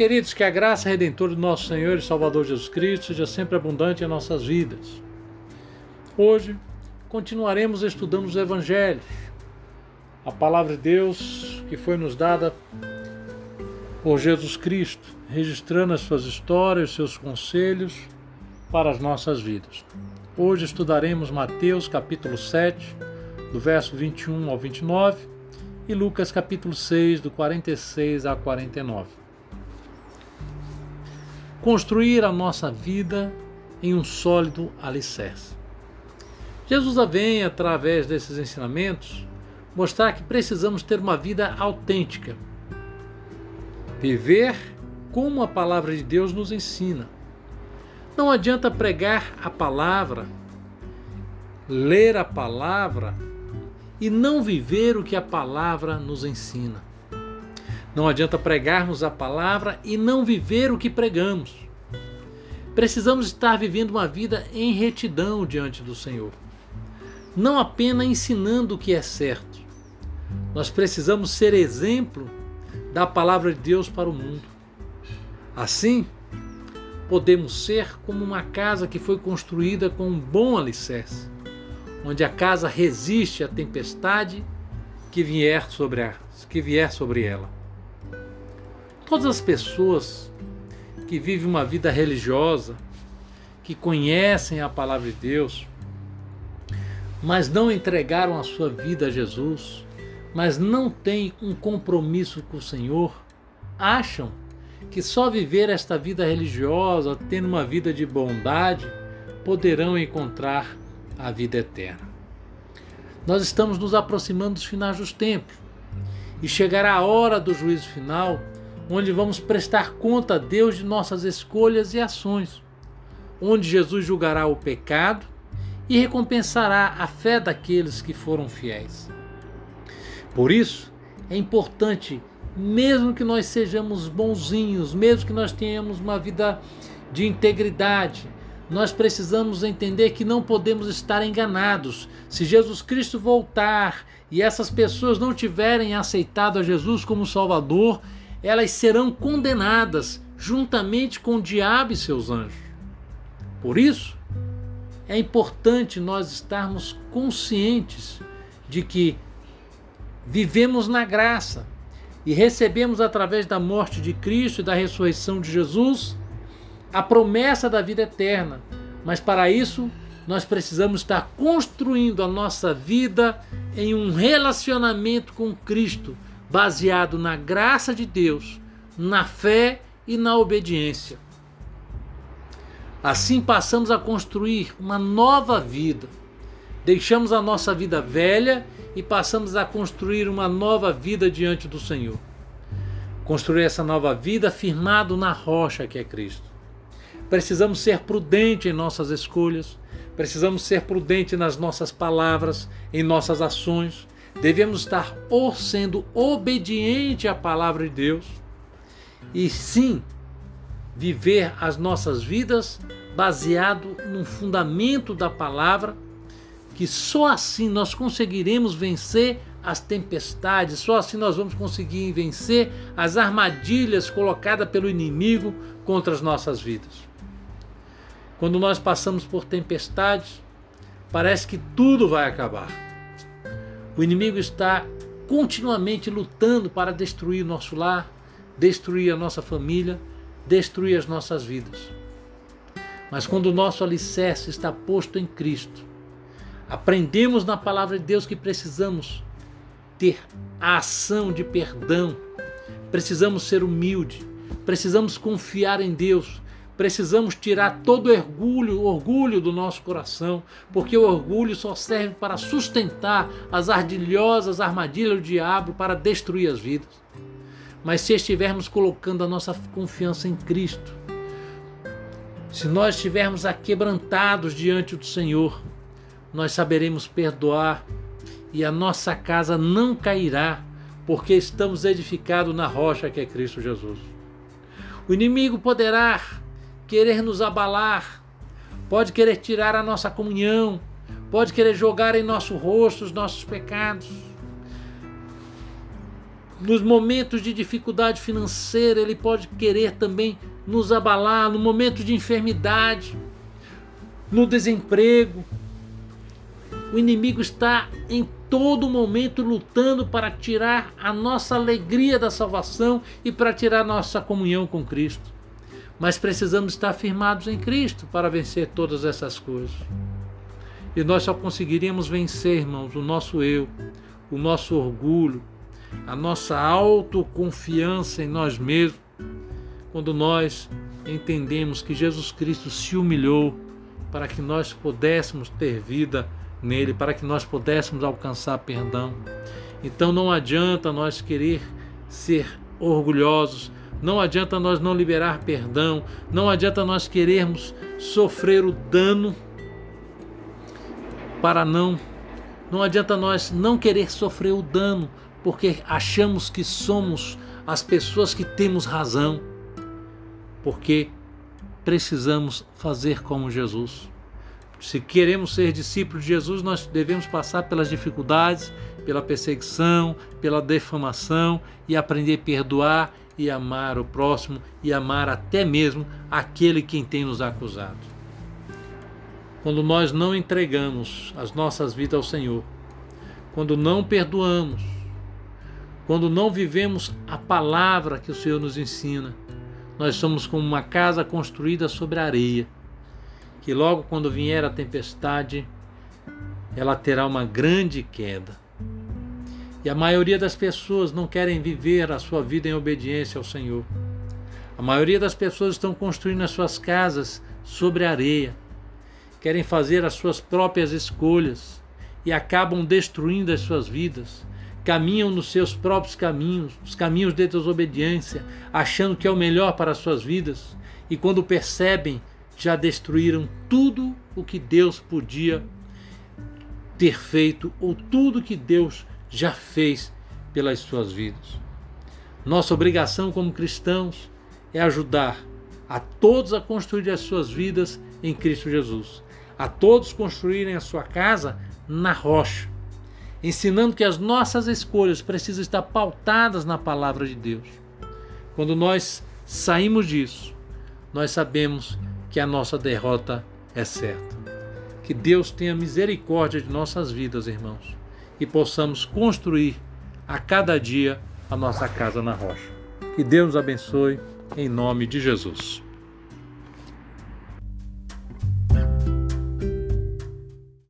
Queridos, que a graça redentora do nosso Senhor e Salvador Jesus Cristo seja sempre abundante em nossas vidas. Hoje continuaremos estudando os Evangelhos, a palavra de Deus que foi nos dada por Jesus Cristo, registrando as suas histórias, seus conselhos para as nossas vidas. Hoje estudaremos Mateus capítulo 7, do verso 21 ao 29, e Lucas capítulo 6, do 46 a 49. Construir a nossa vida em um sólido alicerce. Jesus vem, através desses ensinamentos, mostrar que precisamos ter uma vida autêntica. Viver como a palavra de Deus nos ensina. Não adianta pregar a palavra, ler a palavra e não viver o que a palavra nos ensina. Não adianta pregarmos a palavra e não viver o que pregamos. Precisamos estar vivendo uma vida em retidão diante do Senhor. Não apenas ensinando o que é certo. Nós precisamos ser exemplo da palavra de Deus para o mundo. Assim, podemos ser como uma casa que foi construída com um bom alicerce onde a casa resiste à tempestade que vier sobre, a, que vier sobre ela. Todas as pessoas que vivem uma vida religiosa, que conhecem a palavra de Deus, mas não entregaram a sua vida a Jesus, mas não têm um compromisso com o Senhor, acham que só viver esta vida religiosa, tendo uma vida de bondade, poderão encontrar a vida eterna. Nós estamos nos aproximando dos finais dos tempos e chegará a hora do juízo final, onde vamos prestar conta a Deus de nossas escolhas e ações, onde Jesus julgará o pecado e recompensará a fé daqueles que foram fiéis. Por isso, é importante, mesmo que nós sejamos bonzinhos, mesmo que nós tenhamos uma vida de integridade, nós precisamos entender que não podemos estar enganados. Se Jesus Cristo voltar e essas pessoas não tiverem aceitado a Jesus como Salvador, elas serão condenadas juntamente com o diabo e seus anjos. Por isso, é importante nós estarmos conscientes de que vivemos na graça e recebemos através da morte de Cristo e da ressurreição de Jesus a promessa da vida eterna. Mas para isso, nós precisamos estar construindo a nossa vida em um relacionamento com Cristo, baseado na graça de Deus, na fé e na obediência. Assim passamos a construir uma nova vida. Deixamos a nossa vida velha e passamos a construir uma nova vida diante do Senhor. Construir essa nova vida firmado na rocha que é Cristo. Precisamos ser prudentes em nossas escolhas, precisamos ser prudentes nas nossas palavras, em nossas ações. Devemos estar ou sendo obediente à palavra de Deus e sim viver as nossas vidas baseado no fundamento da palavra, que só assim nós conseguiremos vencer as tempestades, só assim nós vamos conseguir vencer as armadilhas colocadas pelo inimigo contra as nossas vidas. Quando nós passamos por tempestades, parece que tudo vai acabar. O inimigo está continuamente lutando para destruir nosso lar, destruir a nossa família, destruir as nossas vidas. Mas quando o nosso alicerce está posto em Cristo, aprendemos na palavra de Deus que precisamos ter a ação de perdão, precisamos ser humilde, precisamos confiar em Deus, Precisamos tirar todo o orgulho, orgulho do nosso coração, porque o orgulho só serve para sustentar as ardilhosas armadilhas do diabo para destruir as vidas. Mas se estivermos colocando a nossa confiança em Cristo, se nós estivermos aquebrantados diante do Senhor, nós saberemos perdoar e a nossa casa não cairá, porque estamos edificados na rocha que é Cristo Jesus. O inimigo poderá querer nos abalar, pode querer tirar a nossa comunhão, pode querer jogar em nosso rosto os nossos pecados. nos momentos de dificuldade financeira, ele pode querer também nos abalar, no momento de enfermidade, no desemprego. O inimigo está em todo momento lutando para tirar a nossa alegria da salvação e para tirar nossa comunhão com Cristo. Mas precisamos estar firmados em Cristo para vencer todas essas coisas. E nós só conseguiríamos vencer, irmãos, o nosso eu, o nosso orgulho, a nossa autoconfiança em nós mesmos, quando nós entendemos que Jesus Cristo se humilhou para que nós pudéssemos ter vida nele, para que nós pudéssemos alcançar perdão. Então não adianta nós querer ser orgulhosos, não adianta nós não liberar perdão, não adianta nós querermos sofrer o dano para não não adianta nós não querer sofrer o dano porque achamos que somos as pessoas que temos razão. Porque precisamos fazer como Jesus. Se queremos ser discípulos de Jesus, nós devemos passar pelas dificuldades, pela perseguição, pela defamação e aprender a perdoar e amar o próximo e amar até mesmo aquele quem tem nos acusado. Quando nós não entregamos as nossas vidas ao Senhor, quando não perdoamos, quando não vivemos a palavra que o Senhor nos ensina, nós somos como uma casa construída sobre areia, que logo quando vier a tempestade, ela terá uma grande queda. E a maioria das pessoas não querem viver a sua vida em obediência ao Senhor. A maioria das pessoas estão construindo as suas casas sobre areia, querem fazer as suas próprias escolhas e acabam destruindo as suas vidas. Caminham nos seus próprios caminhos, os caminhos de desobediência, achando que é o melhor para as suas vidas, e quando percebem, já destruíram tudo o que Deus podia ter feito ou tudo que Deus já fez pelas suas vidas. Nossa obrigação como cristãos é ajudar a todos a construir as suas vidas em Cristo Jesus a todos construírem a sua casa na rocha, ensinando que as nossas escolhas precisam estar pautadas na palavra de Deus. Quando nós saímos disso, nós sabemos que a nossa derrota é certa. Que Deus tenha misericórdia de nossas vidas, irmãos, e possamos construir a cada dia a nossa casa na rocha. Que Deus nos abençoe, em nome de Jesus.